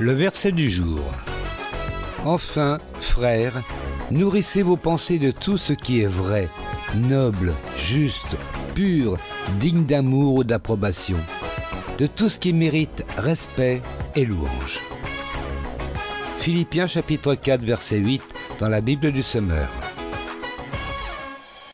Le verset du jour. Enfin, frères, nourrissez vos pensées de tout ce qui est vrai, noble, juste, pur, digne d'amour ou d'approbation, de tout ce qui mérite respect et louange. Philippiens chapitre 4 verset 8 dans la Bible du Semeur.